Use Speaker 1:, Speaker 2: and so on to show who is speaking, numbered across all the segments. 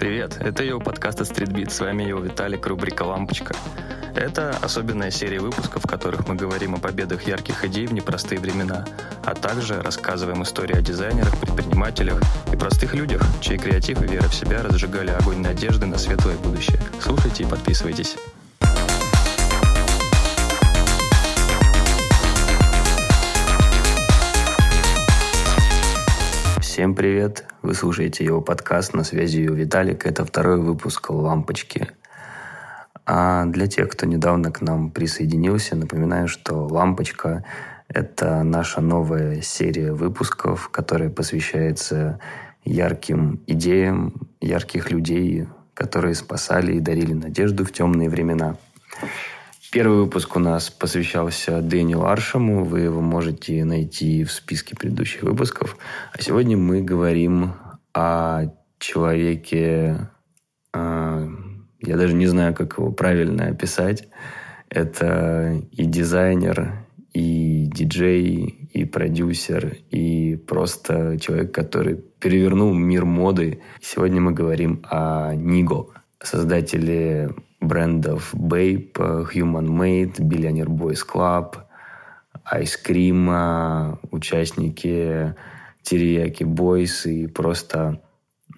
Speaker 1: Привет, это его подкаст от Street. С вами его Виталик, рубрика «Лампочка». Это особенная серия выпусков, в которых мы говорим о победах ярких идей в непростые времена, а также рассказываем истории о дизайнерах, предпринимателях и простых людях, чей креатив и вера в себя разжигали огонь надежды на светлое будущее. Слушайте и подписывайтесь. Всем привет! Вы слушаете его подкаст «На связи у Виталик». Это второй выпуск «Лампочки». А для тех, кто недавно к нам присоединился, напоминаю, что «Лампочка» — это наша новая серия выпусков, которая посвящается ярким идеям, ярких людей, которые спасали и дарили надежду в темные времена. Первый выпуск у нас посвящался Дэниелу Аршему. Вы его можете найти в списке предыдущих выпусков. А сегодня мы говорим о человеке... Э, я даже не знаю, как его правильно описать. Это и дизайнер, и диджей, и продюсер, и просто человек, который перевернул мир моды. Сегодня мы говорим о Ниго, создателе брендов Bape, Human Made, Billionaire Boys Club, Ice Cream, участники Терияки Boys и просто,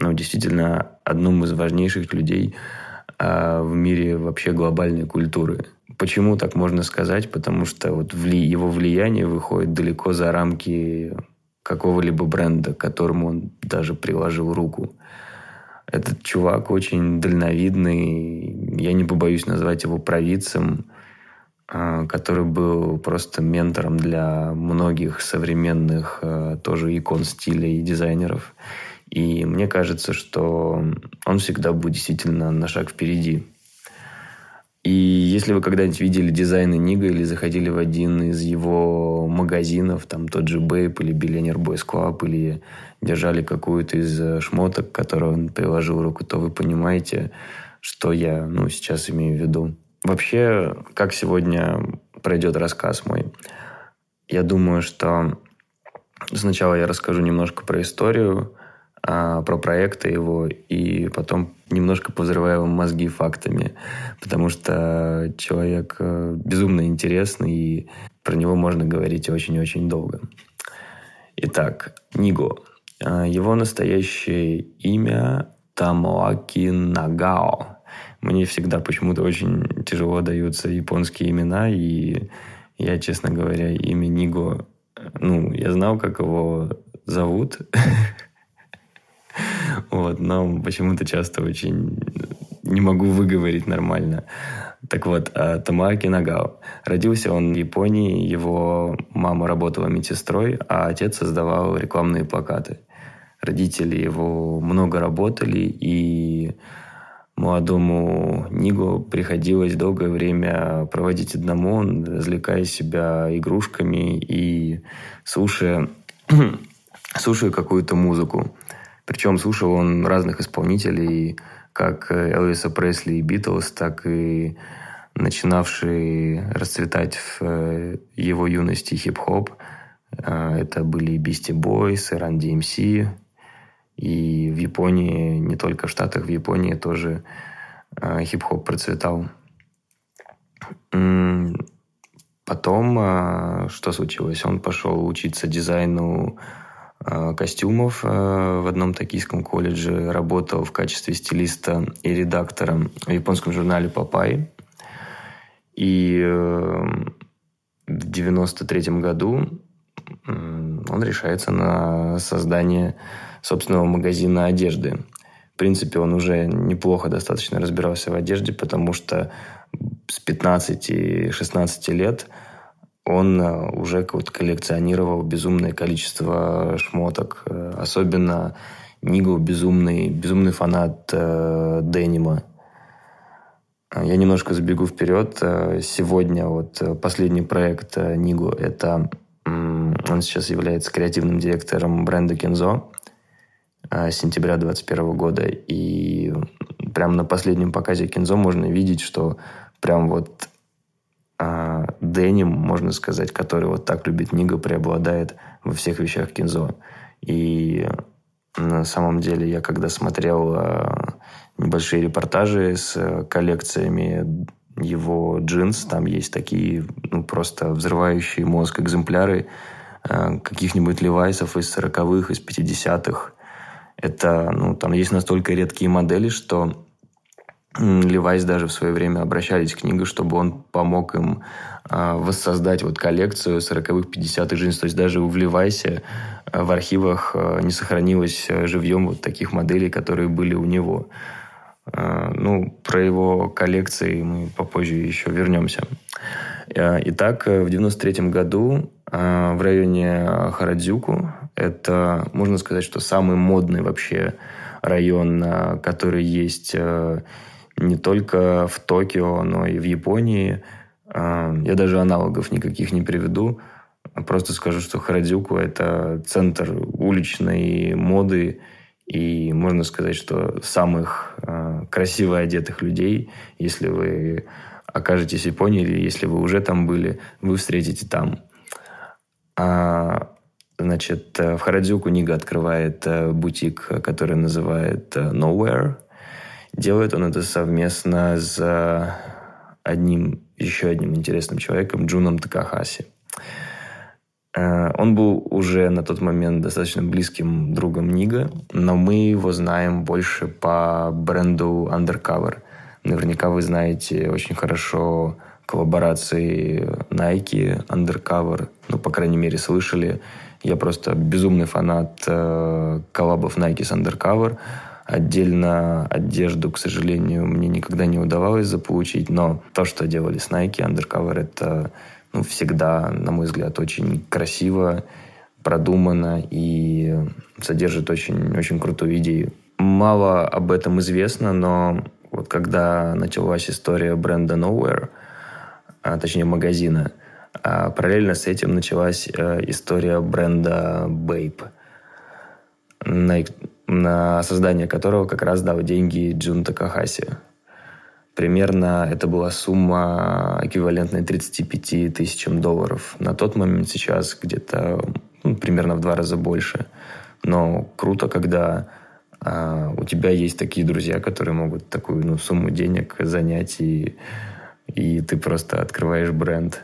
Speaker 1: ну, действительно, одним из важнейших людей а, в мире вообще глобальной культуры. Почему так можно сказать? Потому что вот вли... его влияние выходит далеко за рамки какого-либо бренда, к которому он даже приложил руку. Этот чувак очень дальновидный. Я не побоюсь назвать его провидцем, а, который был просто ментором для многих современных а, тоже икон стиля и дизайнеров. И мне кажется, что он всегда будет действительно на шаг впереди. И если вы когда-нибудь видели дизайны Нига или заходили в один из его магазинов, там тот же Бейп или Billionaire Boys Club, или держали какую-то из э, шмоток, которую он приложил руку, то вы понимаете, что я ну, сейчас имею в виду. Вообще, как сегодня пройдет рассказ мой? Я думаю, что сначала я расскажу немножко про историю, а, про проекты его, и потом немножко повзрываю мозги фактами, потому что человек э, безумно интересный, и про него можно говорить очень-очень долго. Итак, Ниго. А, его настоящее имя Тамоаки Нагао. Мне всегда почему-то очень тяжело даются японские имена, и я, честно говоря, имя Ниго, ну, я знал, как его зовут, Вот, но почему-то часто очень не могу выговорить нормально. Так вот, а, Тамааки Нагао. Родился он в Японии, его мама работала медсестрой, а отец создавал рекламные плакаты. Родители его много работали, и молодому Нигу приходилось долгое время проводить одному, развлекая себя игрушками и слушая, слушая какую-то музыку. Причем слушал он разных исполнителей, как Элвиса Пресли и Битлз, так и начинавший расцветать в э, его юности хип-хоп. Э, это были Beastie Boys, Run DMC. И в Японии, не только в Штатах, в Японии тоже э, хип-хоп процветал. Потом, что случилось? Он пошел учиться дизайну Э, костюмов э, в одном токийском колледже, работал в качестве стилиста и редактора в японском журнале «Папай». И э, в 93 году он решается на создание собственного магазина одежды. В принципе, он уже неплохо достаточно разбирался в одежде, потому что с 15-16 лет – он э, уже вот коллекционировал безумное количество шмоток. Э, особенно Нигу безумный, безумный фанат э, денима. Я немножко забегу вперед. Сегодня вот последний проект Нигу – это он сейчас является креативным директором бренда Кензо с сентября 2021 года. И прямо на последнем показе Кензо можно видеть, что прям вот деним, можно сказать, который вот так любит Нига, преобладает во всех вещах Кинзо. И На самом деле, я когда смотрел небольшие репортажи с коллекциями его джинс, там есть такие ну, просто взрывающие мозг экземпляры каких-нибудь левайсов из 40-х, из 50-х. Это, ну, там есть настолько редкие модели, что Левайс даже в свое время обращались к Нигу, чтобы он помог им э, воссоздать вот коллекцию 40-х, 50-х джинсов. То есть даже в Левайсе э, в архивах э, не сохранилось живьем вот таких моделей, которые были у него. Ну, про его коллекции мы попозже еще вернемся. Итак, в 93 году в районе Харадзюку, это, можно сказать, что самый модный вообще район, который есть не только в Токио, но и в Японии. А, я даже аналогов никаких не приведу. Просто скажу, что Харадзюку – это центр уличной моды и можно сказать, что самых э, красиво одетых людей, если вы окажетесь в Японии или если вы уже там были, вы встретите там. А, значит, в Харадзюку Нига открывает э, бутик, который называет э, Nowhere – Делает он это совместно с одним, еще одним интересным человеком, Джуном Такахаси. Э, он был уже на тот момент достаточно близким другом Нига, но мы его знаем больше по бренду Undercover. Наверняка вы знаете очень хорошо коллаборации Nike, Undercover. Ну, по крайней мере, слышали. Я просто безумный фанат э, коллабов Nike с Undercover. Отдельно одежду, к сожалению, мне никогда не удавалось заполучить, но то, что делали с Nike Undercover, это ну, всегда, на мой взгляд, очень красиво, продумано и содержит очень, очень крутую идею. Мало об этом известно, но вот когда началась история бренда Nowhere, а, точнее магазина, а параллельно с этим началась э, история бренда Bape на создание которого как раз дал деньги Джун Такахаси. Примерно это была сумма эквивалентная 35 тысячам долларов. На тот момент сейчас где-то ну, примерно в два раза больше. Но круто, когда а, у тебя есть такие друзья, которые могут такую ну, сумму денег занять, и, и ты просто открываешь бренд.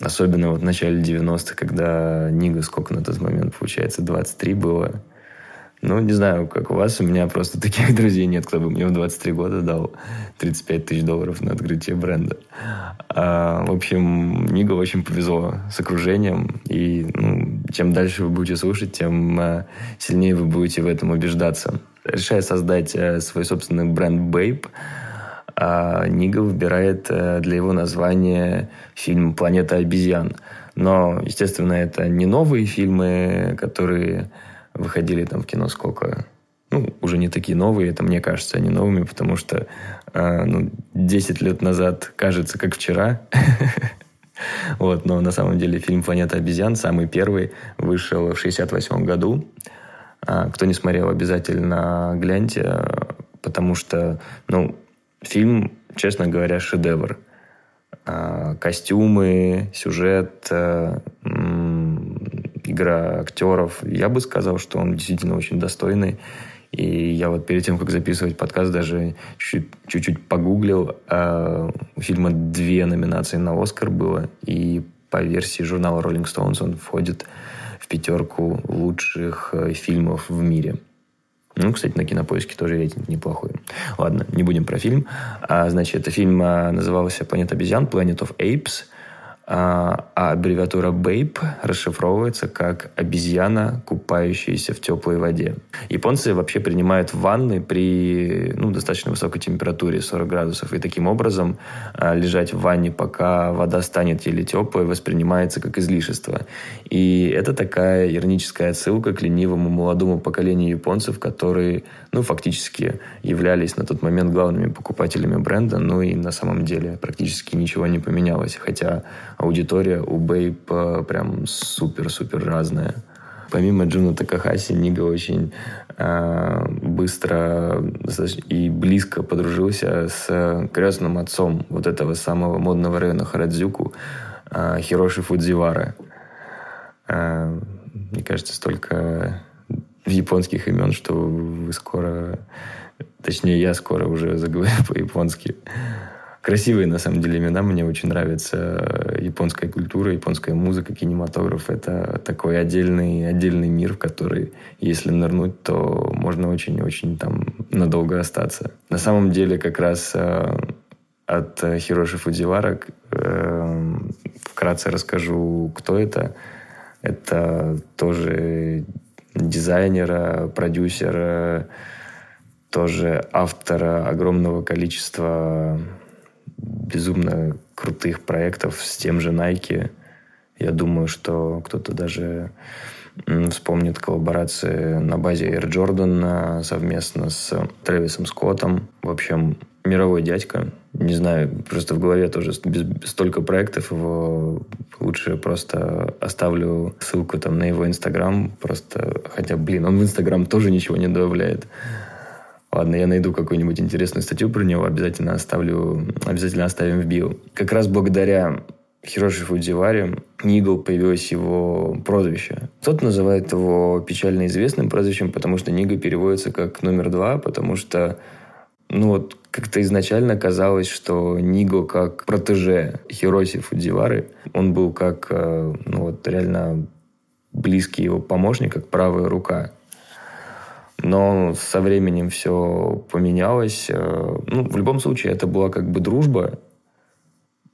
Speaker 1: Особенно вот в начале 90-х, когда Нига, сколько на тот момент, получается, 23 было – ну, не знаю, как у вас, у меня просто таких друзей нет, кто бы мне в 23 года дал 35 тысяч долларов на открытие бренда. А, в общем, Ниго очень повезло с окружением, и ну, чем дальше вы будете слушать, тем а, сильнее вы будете в этом убеждаться. Решая создать а, свой собственный бренд Babe, а Нига выбирает а, для его названия фильм «Планета обезьян». Но, естественно, это не новые фильмы, которые выходили там в кино сколько? Ну, уже не такие новые, это мне кажется, они новыми, потому что э, ну, 10 лет назад кажется как вчера. Вот, но на самом деле фильм «Планета обезьян», самый первый, вышел в 68 году. А, кто не смотрел, обязательно гляньте, потому что, ну, фильм, честно говоря, шедевр. А, костюмы, сюжет, э, игра актеров. Я бы сказал, что он действительно очень достойный. И я вот перед тем, как записывать подкаст, даже чуть-чуть погуглил. А у фильма две номинации на Оскар было. И по версии журнала Rolling Stones он входит в пятерку лучших э, фильмов в мире. Ну, кстати, на кинопоиске тоже рейтинг неплохой. Ладно, не будем про фильм. А, значит, это фильм а, назывался «Планета обезьян», «Planet of Apes». А, а аббревиатура BAPE расшифровывается как «обезьяна, купающаяся в теплой воде». Японцы вообще принимают ванны при ну, достаточно высокой температуре, 40 градусов, и таким образом а, лежать в ванне, пока вода станет еле теплой, воспринимается как излишество. И это такая ироническая отсылка к ленивому молодому поколению японцев, которые ну, фактически являлись на тот момент главными покупателями бренда, ну и на самом деле практически ничего не поменялось, хотя аудитория у BAPE прям супер-супер разная. Помимо Джуна Такахаси, Ниго очень э, быстро и близко подружился с крестным отцом вот этого самого модного района Харадзюку, э, Хироши Фудзивара. Э, мне кажется, столько японских имен, что вы скоро... Точнее, я скоро уже заговорю по-японски. Красивые, на самом деле, имена. Мне очень нравится японская культура, японская музыка, кинематограф. Это такой отдельный, отдельный мир, в который, если нырнуть, то можно очень-очень там надолго остаться. На самом деле, как раз э, от Хироши Фудзивара э, вкратце расскажу, кто это. Это тоже дизайнера, продюсера, тоже автора огромного количества безумно крутых проектов с тем же Nike. Я думаю, что кто-то даже вспомнит коллаборации на базе Air Jordan совместно с Трэвисом Скоттом. В общем, мировой дядька. Не знаю, просто в голове тоже без, столько проектов его лучше просто оставлю ссылку там на его инстаграм. Просто, хотя, блин, он в инстаграм тоже ничего не добавляет. Ладно, я найду какую-нибудь интересную статью про него, обязательно оставлю, обязательно оставим в био. Как раз благодаря Хироши Фудзивари Нигл появилось его прозвище. Кто-то называет его печально известным прозвищем, потому что Нига переводится как номер два, потому что ну вот как-то изначально казалось, что Ниго как протеже Хироси Фудзивары, он был как, э, ну вот реально близкий его помощник, как правая рука. Но со временем все поменялось. Э, ну, в любом случае, это была как бы дружба.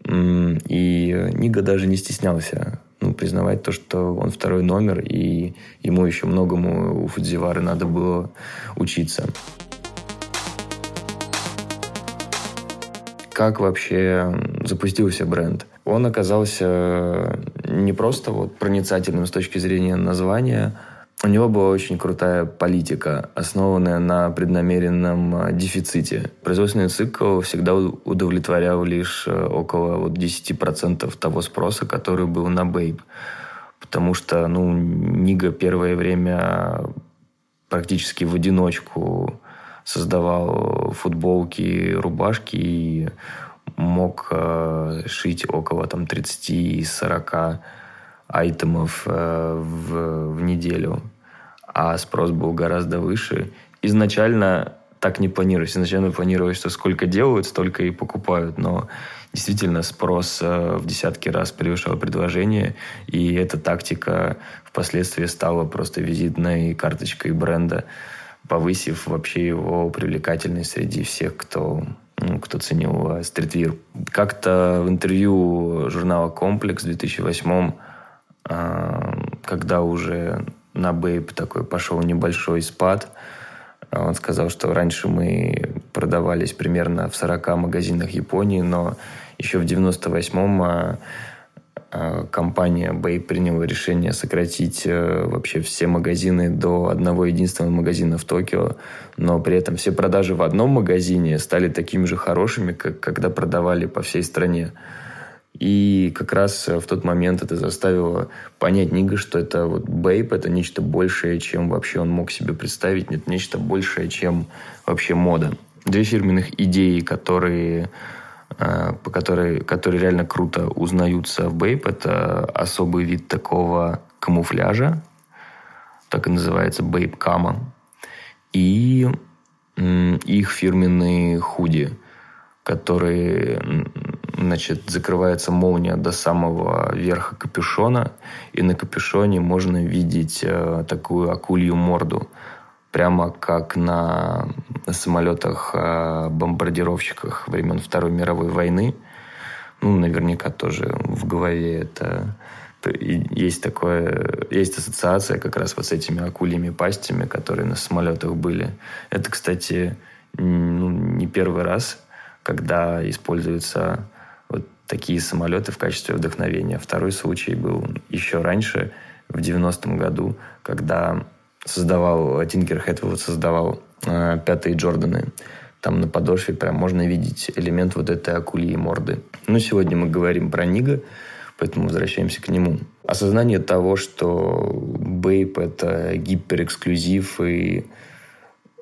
Speaker 1: И Нига даже не стеснялся ну, признавать то, что он второй номер, и ему еще многому у Фудзивары надо было учиться. Как вообще запустился бренд? Он оказался не просто вот проницательным с точки зрения названия, у него была очень крутая политика, основанная на преднамеренном э, дефиците. Производственный цикл всегда удовлетворял лишь э, около вот 10% того спроса, который был на Бейб. Потому что ну, Нига первое время практически в одиночку создавал футболки, рубашки и мог э, шить около там, 30-40 айтемов э, в, в неделю, а спрос был гораздо выше. Изначально так не планировалось. Изначально планировалось, что сколько делают, столько и покупают. Но действительно спрос э, в десятки раз превышал предложение. И эта тактика впоследствии стала просто визитной карточкой бренда, повысив вообще его привлекательность среди всех, кто ну, кто ценил э, стритвир. Как-то в интервью журнала «Комплекс» в 2008 а, когда уже на Бейп такой пошел небольшой спад, он сказал, что раньше мы продавались примерно в 40 магазинах Японии, но еще в 98-м а, а, компания Бэй приняла решение сократить э, вообще все магазины до одного единственного магазина в Токио, но при этом все продажи в одном магазине стали такими же хорошими, как когда продавали по всей стране. И как раз э, в тот момент это заставило понять Нига, что это вот бейп, это нечто большее, чем вообще он мог себе представить, нет, нечто большее, чем вообще мода. Две фирменных идеи, которые э, по которой, которые реально круто узнаются в бейп, это особый вид такого камуфляжа, так и называется бейп кама, и их фирменные худи, которые значит, закрывается молния до самого верха капюшона, и на капюшоне можно видеть э, такую акулью морду, прямо как на, самолетах-бомбардировщиках э, времен Второй мировой войны. Ну, наверняка тоже в голове это есть такое, есть ассоциация как раз вот с этими акульями пастями, которые на самолетах были. Это, кстати, ну, не первый раз, когда используется такие самолеты в качестве вдохновения. Второй случай был еще раньше, в 90-м году, когда создавал, Тинкер Хэтвилл создавал э, пятые Джорданы. Там на подошве прям можно видеть элемент вот этой акульи морды. Но сегодня мы говорим про Нига, поэтому возвращаемся к нему. Осознание того, что Бейп – это гиперэксклюзив, и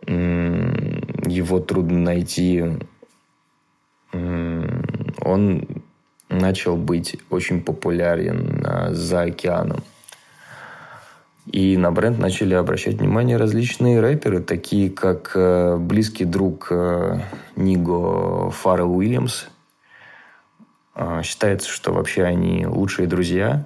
Speaker 1: его трудно найти, он начал быть очень популярен за океаном. И на бренд начали обращать внимание различные рэперы, такие как э, близкий друг э, Ниго Фаррелл Уильямс. Э, считается, что вообще они лучшие друзья.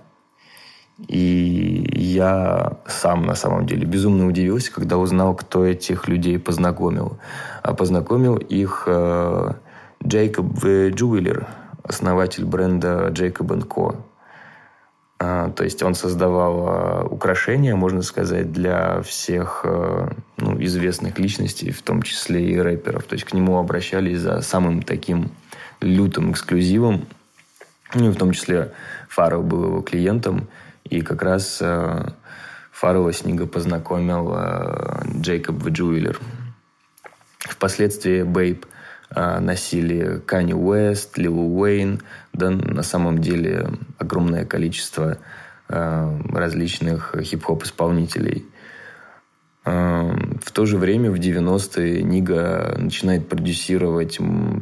Speaker 1: И я сам на самом деле безумно удивился, когда узнал, кто этих людей познакомил. А познакомил их э, Джейкоб Джуэлер, основатель бренда Джейкоб Co. А, то есть он создавал а, украшения, можно сказать, для всех а, ну, известных личностей, в том числе и рэперов. То есть к нему обращались за самым таким лютым эксклюзивом. Ну, в том числе Фаррелл был его клиентом. И как раз Фаррелла с Ниго познакомил Джейкоб Джуэлер. Впоследствии Бейб – носили Кани Уэст, Лил Уэйн, да, на самом деле огромное количество а, различных хип-хоп исполнителей. А, в то же время в 90-е Нига начинает продюсировать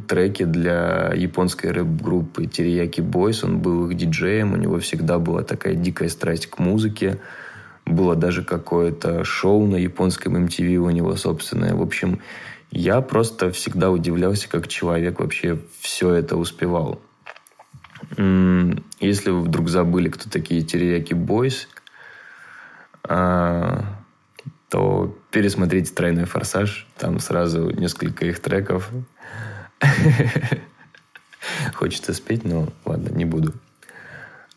Speaker 1: треки для японской рэп-группы Терияки Бойс. Он был их диджеем, у него всегда была такая дикая страсть к музыке. Было даже какое-то шоу на японском MTV у него собственное. В общем, я просто всегда удивлялся, как человек вообще все это успевал. Если вы вдруг забыли, кто такие Терияки Бойс, а, то пересмотрите «Тройной форсаж». Там сразу несколько их треков. Хочется спеть, но ладно, не буду.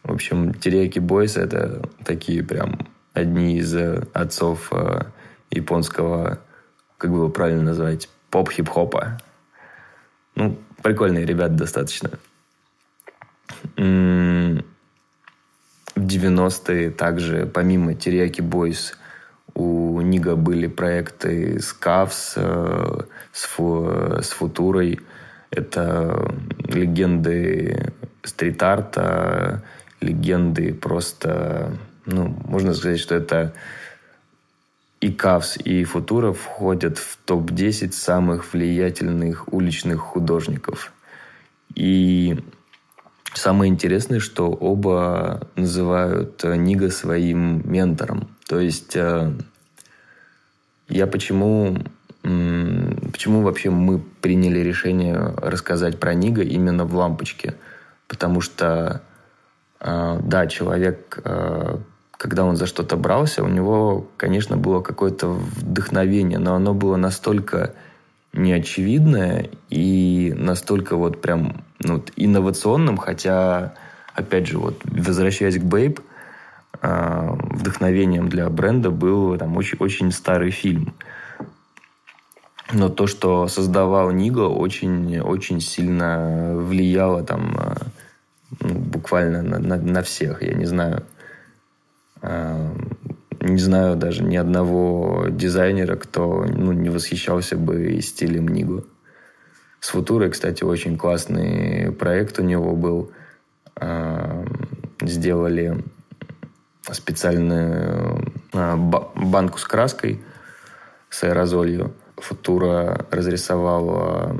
Speaker 1: В общем, Терияки Бойс – это такие прям одни из отцов а, японского как бы его правильно назвать, поп-хип-хопа. Ну, прикольные ребята достаточно. В 90-е также, помимо Терияки Бойс, у Нига были проекты с Кавс, э, с, фу, с Футурой. Это легенды стрит-арта, легенды просто... Ну, можно сказать, что это и Кавс, и Футура входят в топ-10 самых влиятельных уличных художников. И самое интересное, что оба называют Нига своим ментором. То есть э, я почему, почему вообще мы приняли решение рассказать про Нига именно в «Лампочке»? Потому что, э, да, человек э, когда он за что-то брался, у него, конечно, было какое-то вдохновение, но оно было настолько неочевидное и настолько вот прям ну, инновационным, хотя, опять же, вот возвращаясь к Бейб, а, вдохновением для бренда был там очень, очень старый фильм. Но то, что создавал Ниго, очень, очень сильно влияло там а, ну, буквально на, на, на всех. Я не знаю, не знаю даже ни одного дизайнера, кто ну, не восхищался бы стилем Нигу. С Футурой, кстати, очень классный проект у него был. Сделали специальную а, банку с краской, с аэрозолью. Футура разрисовала,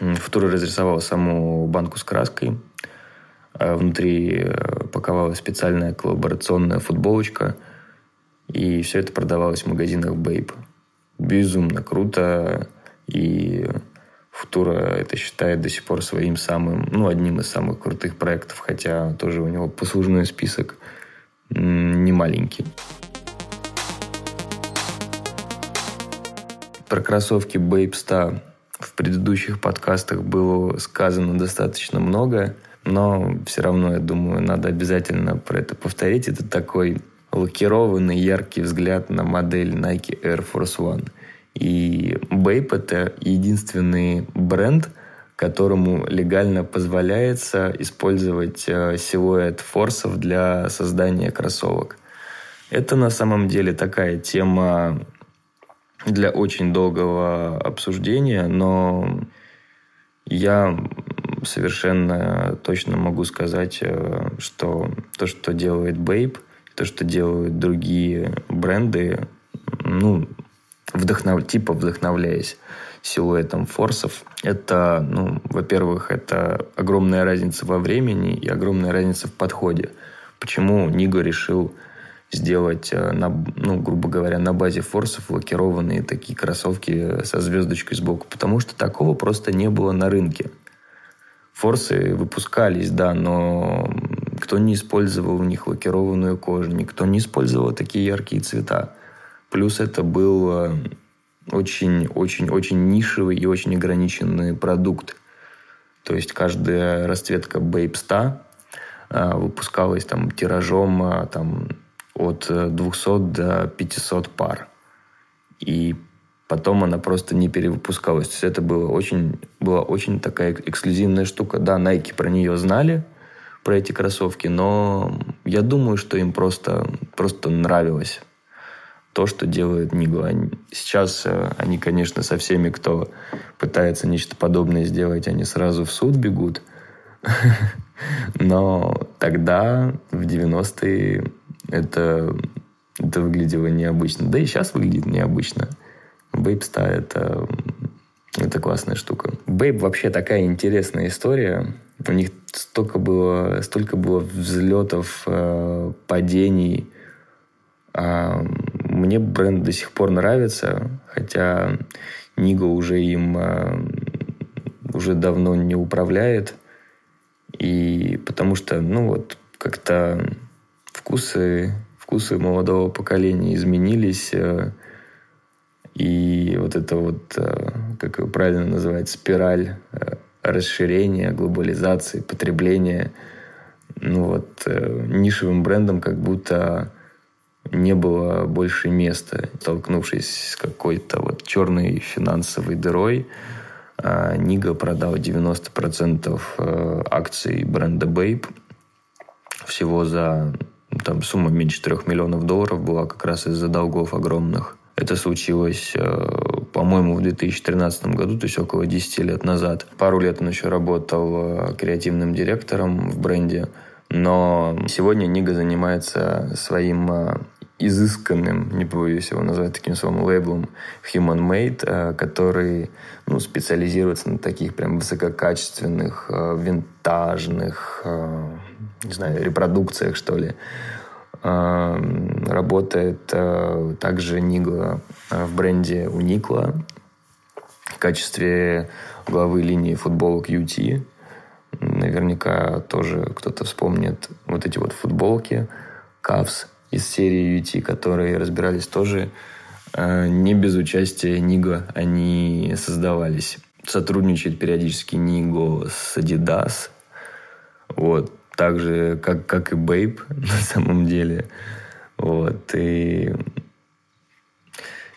Speaker 1: Футура разрисовала саму банку с краской – внутри э, паковалась специальная коллаборационная футболочка. И все это продавалось в магазинах Bape. Безумно круто. И Футура это считает до сих пор своим самым, ну, одним из самых крутых проектов, хотя тоже у него послужной список не маленький. Про кроссовки Star в предыдущих подкастах было сказано достаточно много но все равно, я думаю, надо обязательно про это повторить. Это такой лакированный, яркий взгляд на модель Nike Air Force One. И Bape — это единственный бренд, которому легально позволяется использовать э, силуэт форсов для создания кроссовок. Это на самом деле такая тема для очень долгого обсуждения, но я совершенно точно могу сказать, э, что то, что делает Babe, то, что делают другие бренды, ну, вдохнов... типа вдохновляясь силуэтом форсов, это, ну, во-первых, это огромная разница во времени и огромная разница в подходе. Почему Ниго решил сделать, э, на, ну, грубо говоря, на базе форсов лакированные такие кроссовки со звездочкой сбоку, потому что такого просто не было на рынке. Форсы выпускались, да, но кто не использовал в них лакированную кожу, никто не использовал такие яркие цвета. Плюс это был очень-очень-очень нишевый и очень ограниченный продукт. То есть каждая расцветка Babe 100 а, выпускалась там тиражом а, там, от 200 до 500 пар. И потом она просто не перевыпускалась. То есть это было очень, была очень такая эксклюзивная штука. Да, Nike про нее знали, про эти кроссовки, но я думаю, что им просто, просто нравилось то, что делает Нигу. Сейчас э, они, конечно, со всеми, кто пытается нечто подобное сделать, они сразу в суд бегут. Но тогда, в 90-е, это, это выглядело необычно. Да и сейчас выглядит необычно. Бейбста – это, это классная штука. Бейб вообще такая интересная история. У них столько было, столько было взлетов, э, падений. А, мне бренд до сих пор нравится, хотя Ниго уже им э, уже давно не управляет. И потому что, ну вот, как-то вкусы, вкусы молодого поколения изменились. Э, и вот это вот, э, как его правильно называть, спираль расширения, глобализации, потребления, ну вот, нишевым брендом как будто не было больше места. Столкнувшись с какой-то вот черной финансовой дырой, а, Нига продал 90% э, акций бренда Babe. Всего за там сумма меньше 3 миллионов долларов была как раз из-за долгов огромных. Это случилось, э, по-моему, в 2013 году, то есть около 10 лет назад. Пару лет он еще работал э, креативным директором в бренде. Но сегодня Нига занимается своим изысканным, не побоюсь его назвать таким словом, лейблом Human Made, э, который ну, специализируется на таких прям высококачественных, э, винтажных, э, не знаю, репродукциях, что ли. Работает также Нигла в бренде Уникла в качестве главы линии футболок UT. Наверняка тоже кто-то вспомнит вот эти вот футболки Cavs из серии UT, которые разбирались тоже э, не без участия Ниго они создавались. Сотрудничает периодически Ниго с Adidas. Вот. Так же, как, как и Babe на самом деле. Вот. И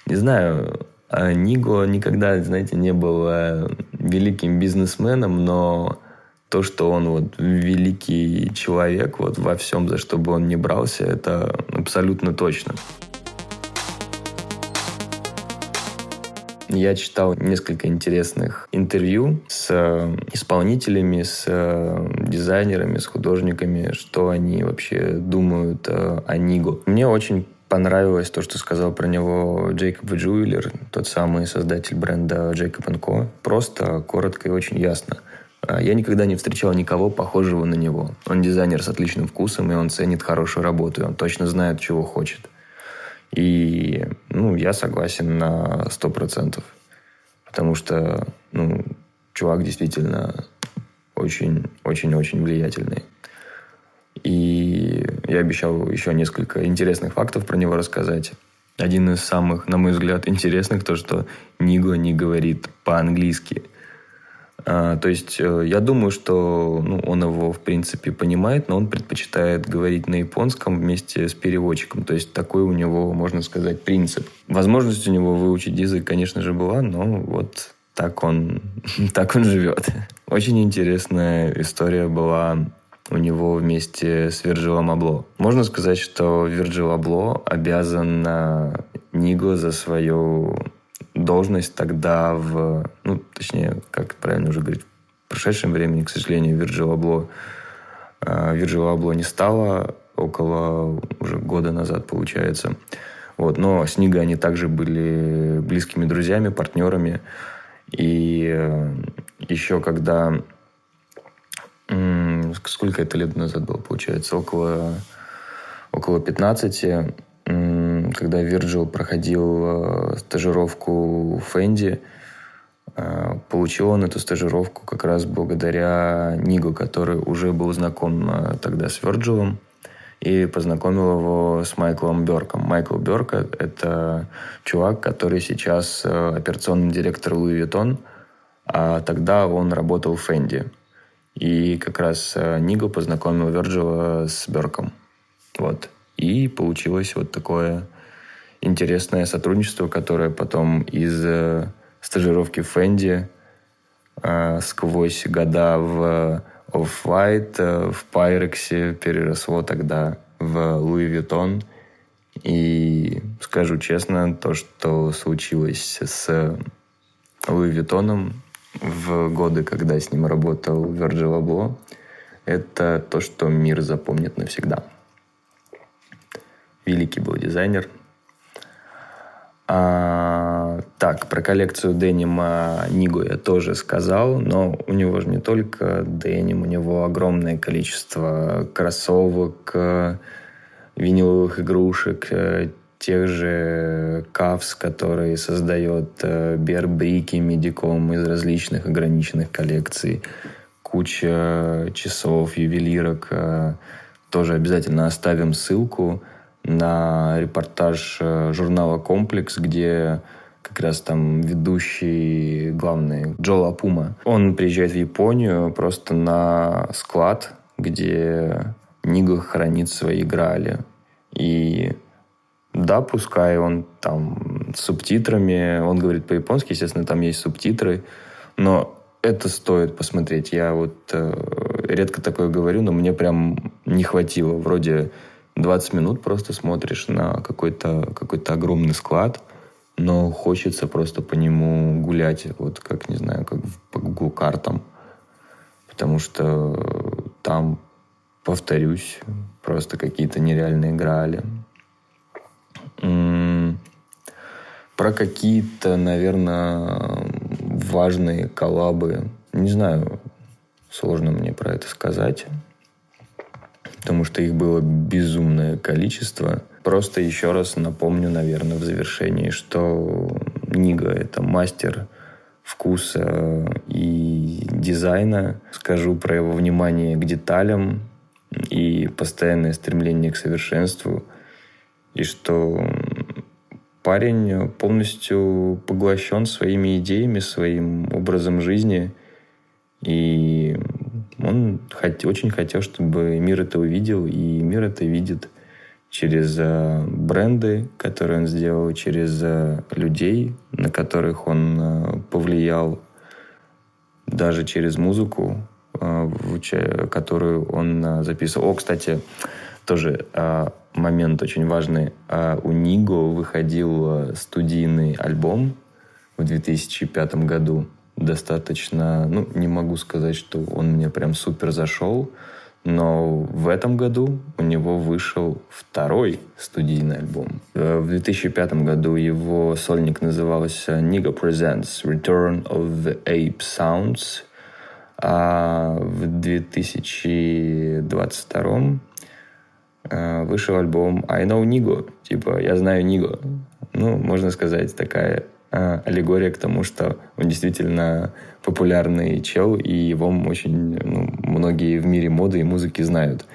Speaker 1: не знаю, а Ниго никогда, знаете, не был э, великим бизнесменом, но то, что он вот великий человек вот во всем, за что бы он ни брался, это абсолютно точно. Я читал несколько интересных интервью с э, исполнителями, с э, дизайнерами, с художниками, что они вообще думают э, о Нигу. Мне очень понравилось то, что сказал про него Джейкоб Джуэлер, тот самый создатель бренда Джейкоб Co. Просто, коротко и очень ясно. А, я никогда не встречал никого похожего на него. Он дизайнер с отличным вкусом, и он ценит хорошую работу, и он точно знает, чего хочет. И ну, я согласен на сто процентов. Потому что ну, чувак действительно очень-очень-очень влиятельный. И я обещал еще несколько интересных фактов про него рассказать. Один из самых, на мой взгляд, интересных, то, что Ниго не говорит по-английски – то есть э, я думаю, что ну, он его, в принципе, понимает, но он предпочитает говорить на японском вместе с переводчиком. То есть такой у него, можно сказать, принцип. Возможность у него выучить язык, конечно же, была, но вот так он, так он живет. Очень интересная история была у него вместе с Вирджилом Абло. Можно сказать, что Вирджил Абло обязан Ниго за свою должность тогда в, ну, точнее, как правильно уже говорить, в прошедшем времени, к сожалению, Virgil Abloh, Virgil Abloh не стало около уже года назад, получается. Вот, но с Нигой они также были близкими друзьями, партнерами. И э, еще когда... Сколько это лет назад было, получается? Около около 15, когда Вирджил проходил стажировку в Fendi, получил он эту стажировку как раз благодаря Ниго, который уже был знаком тогда с Вирджилом и познакомил его с Майклом Берком. Майкл Берк – это чувак, который сейчас э, операционный директор Louis Vuitton, а тогда он работал в Fendi. И как раз э, Ниго познакомил Верджила с Берком. Вот. И получилось вот такое интересное сотрудничество, которое потом из э, стажировки Фэнди сквозь года в Off-White э, в Pyrex переросло тогда в Louis Vuitton. И скажу честно, то, что случилось с Луи Виттоном в годы, когда с ним работал Virgil Abloh, это то, что мир запомнит навсегда. Великий был дизайнер – а, так, про коллекцию денима Нигу я тоже сказал, но у него же не только деним, у него огромное количество кроссовок, виниловых игрушек, э, тех же кавс, которые создает Бербрики, Медиком из различных ограниченных коллекций, куча часов, ювелирок. Э, тоже обязательно оставим ссылку – на репортаж э, журнала «Комплекс», где как раз там ведущий главный Джо Лапума. Он приезжает в Японию просто на склад, где Ниго хранит свои грали. И да, пускай он там с субтитрами, он говорит по-японски, естественно, там есть субтитры, но это стоит посмотреть. Я вот э, редко такое говорю, но мне прям не хватило. Вроде 20 минут просто смотришь на какой-то какой огромный склад, но хочется просто по нему гулять, вот как, не знаю, как по Google картам. Потому что там, повторюсь, просто какие-то нереальные грали. Про какие-то, наверное, важные коллабы. Не знаю, сложно мне про это сказать потому что их было безумное количество. Просто еще раз напомню, наверное, в завершении, что Нига — это мастер вкуса и дизайна. Скажу про его внимание к деталям и постоянное стремление к совершенству. И что парень полностью поглощен своими идеями, своим образом жизни. И он хот- очень хотел, чтобы мир это увидел, и мир это видит через э, бренды, которые он сделал, через э, людей, на которых он э, повлиял, даже через музыку, которую он записывал. О, кстати, тоже момент очень важный. У Ниго выходил студийный альбом в 2005 году достаточно, ну, не могу сказать, что он мне прям супер зашел, но в этом году у него вышел второй студийный альбом. Э, в 2005 году его сольник назывался Niga Presents Return of the Ape Sounds, а в 2022 э, вышел альбом I Know Nigo, типа «Я знаю Ниго». Ну, можно сказать, такая аллегория к тому, что он действительно популярный чел, и его очень ну, многие в мире моды и музыки знают.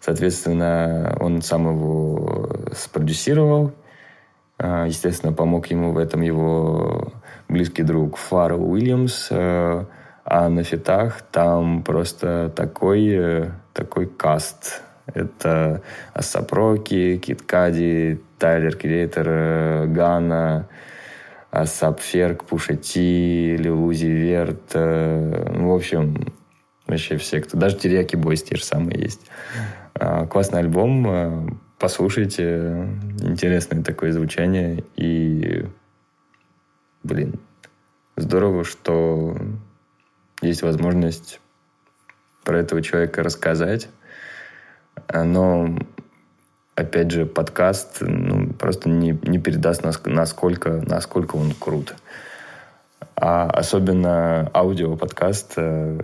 Speaker 1: Соответственно, он сам его спродюсировал. А, естественно, помог ему в этом его близкий друг Фаррел Уильямс. А, а на фитах там просто такой, такой каст. Это Асапроки, Киткади, Тайлер Креатор, Гана, Асап Ферк, Пуша Ти, Лилузи Верт. Э, ну, в общем, вообще все, кто... Даже Терияки Бойс те же самые есть. А, классный альбом. Э, послушайте. Интересное такое звучание. И, блин, здорово, что есть возможность про этого человека рассказать. Но опять же, подкаст просто не, не передаст, насколько, насколько он крут. А особенно аудиоподкаст, э,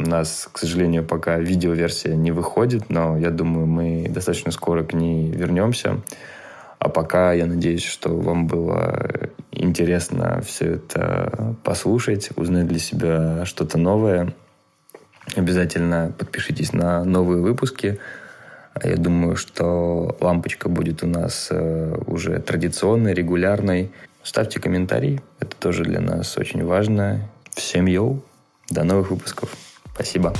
Speaker 1: У нас, к сожалению, пока видеоверсия не выходит, но я думаю, мы достаточно скоро к ней вернемся. А пока я надеюсь, что вам было интересно все это послушать, узнать для себя что-то новое. Обязательно подпишитесь на новые выпуски. Я думаю, что лампочка будет у нас э, уже традиционной, регулярной. Ставьте комментарий, это тоже для нас очень важно. Всем йоу, до новых выпусков. Спасибо.